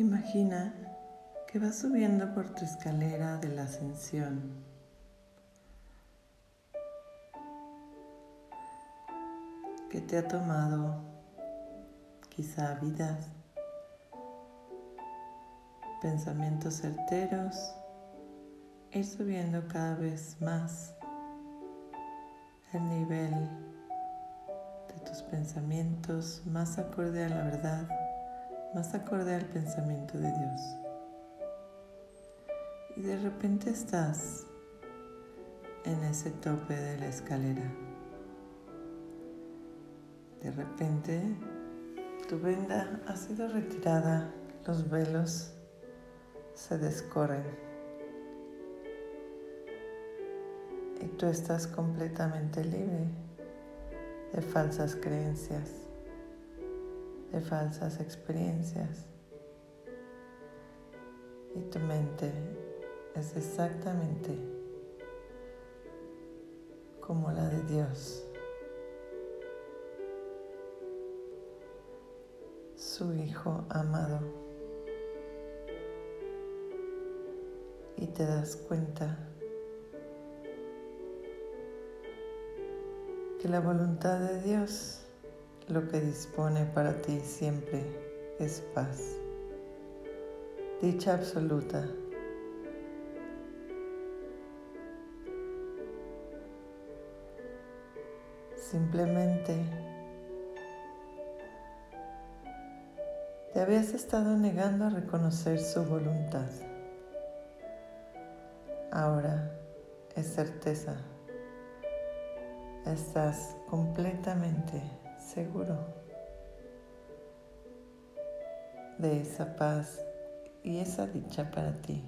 Imagina que vas subiendo por tu escalera de la ascensión. que te ha tomado quizá vidas, pensamientos certeros, ir subiendo cada vez más el nivel de tus pensamientos más acorde a la verdad, más acorde al pensamiento de Dios. Y de repente estás en ese tope de la escalera. De repente tu venda ha sido retirada, los velos se descorren y tú estás completamente libre de falsas creencias, de falsas experiencias. Y tu mente es exactamente como la de Dios. su Hijo amado. Y te das cuenta que la voluntad de Dios lo que dispone para ti siempre es paz, dicha absoluta. Simplemente te habías estado negando a reconocer su voluntad. Ahora es certeza. Estás completamente seguro de esa paz y esa dicha para ti.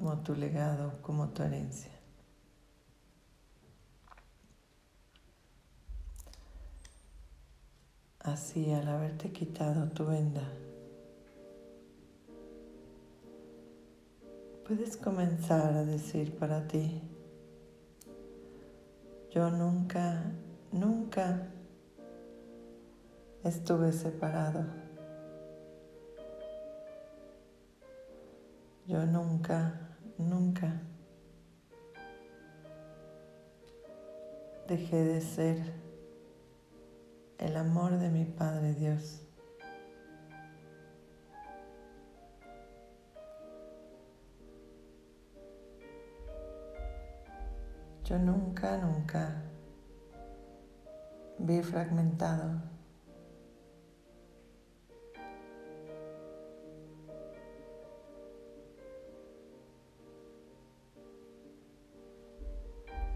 como tu legado, como tu herencia. Así al haberte quitado tu venda, puedes comenzar a decir para ti, yo nunca, nunca estuve separado. Yo nunca, nunca dejé de ser el amor de mi Padre Dios. Yo nunca, nunca vi fragmentado.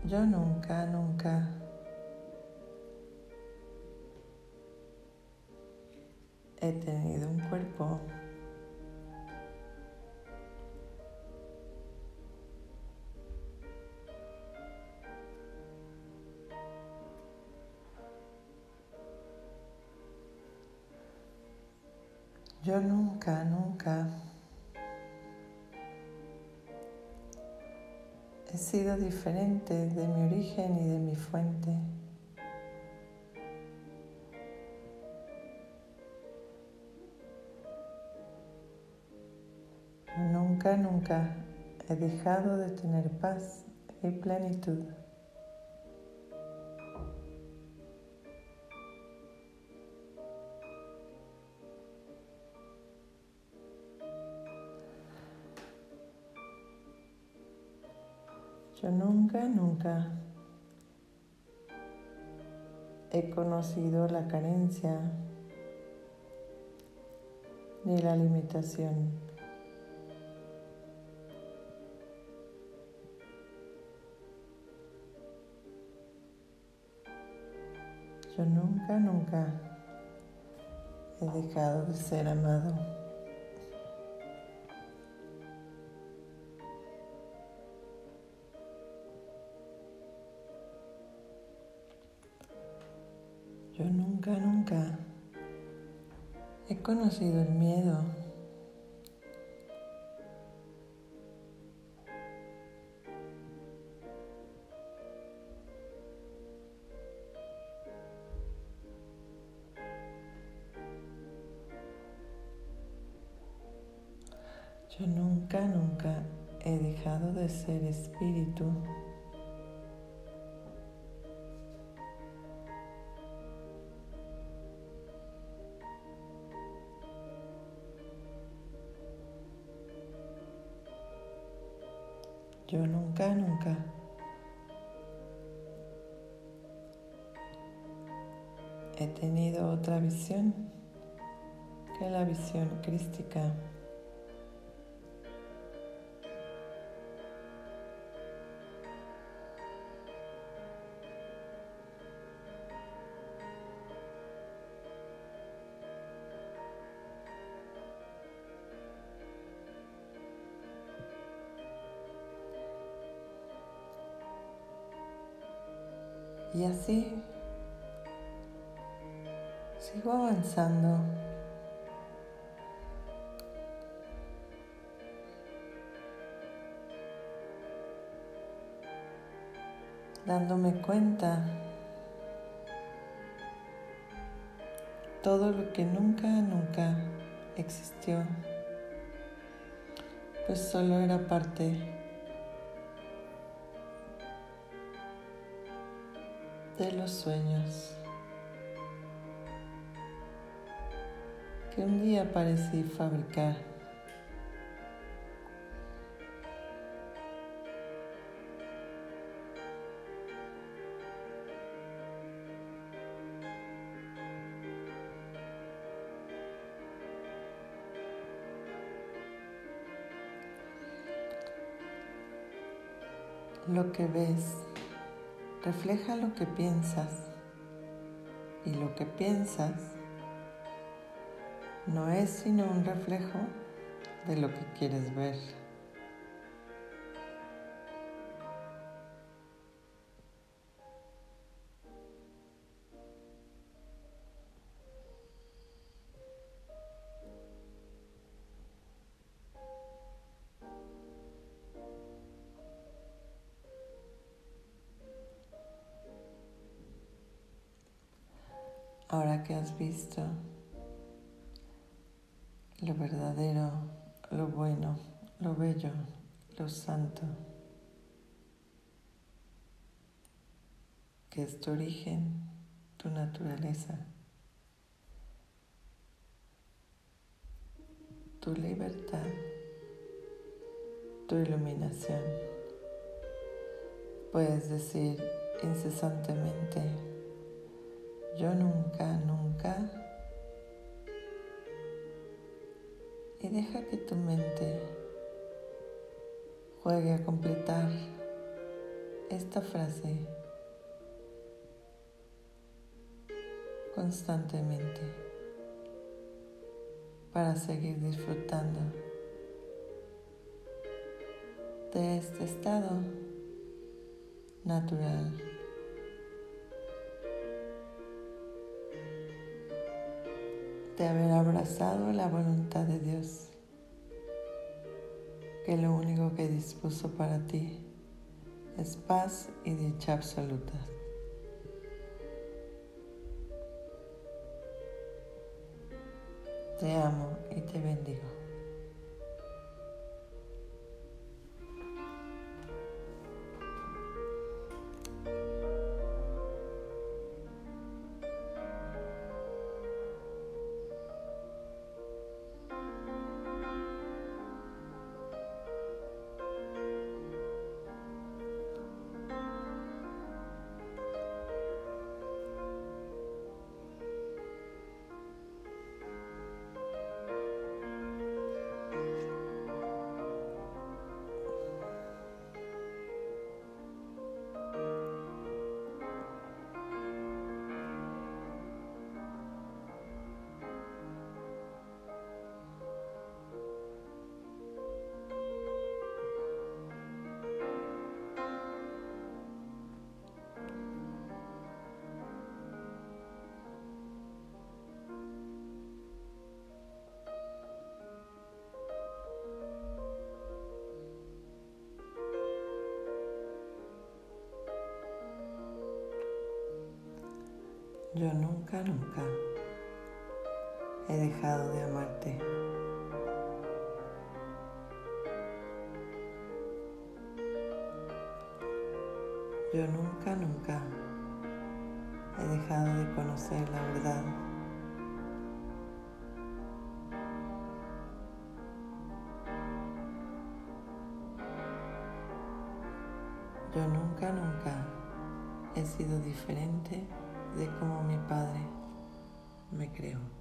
Yo nunca, nunca he tenido un cuerpo Yo nunca, nunca he sido diferente de mi origen y de mi fuente. Nunca, nunca he dejado de tener paz y plenitud. Yo nunca, nunca he conocido la carencia ni la limitación. Yo nunca, nunca he dejado de ser amado. Yo nunca, nunca he conocido el miedo. Yo nunca, nunca he dejado de ser espíritu. Yo nunca, nunca he tenido otra visión que la visión crística. Y así sigo avanzando. dándome cuenta todo lo que nunca, nunca existió, pues solo era parte de los sueños que un día parecí fabricar. Lo que ves refleja lo que piensas y lo que piensas no es sino un reflejo de lo que quieres ver. Ahora que has visto lo verdadero, lo bueno, lo bello, lo santo, que es tu origen, tu naturaleza, tu libertad, tu iluminación. Puedes decir incesantemente, yo nunca, nunca. Y deja que tu mente juegue a completar esta frase constantemente para seguir disfrutando de este estado natural. De haber abrazado la voluntad de Dios, que lo único que dispuso para ti es paz y dicha absoluta. Te amo y te bendigo. Yo nunca, nunca he dejado de amarte. Yo nunca, nunca he dejado de conocer la verdad. Yo nunca, nunca he sido diferente de como mi padre me creó.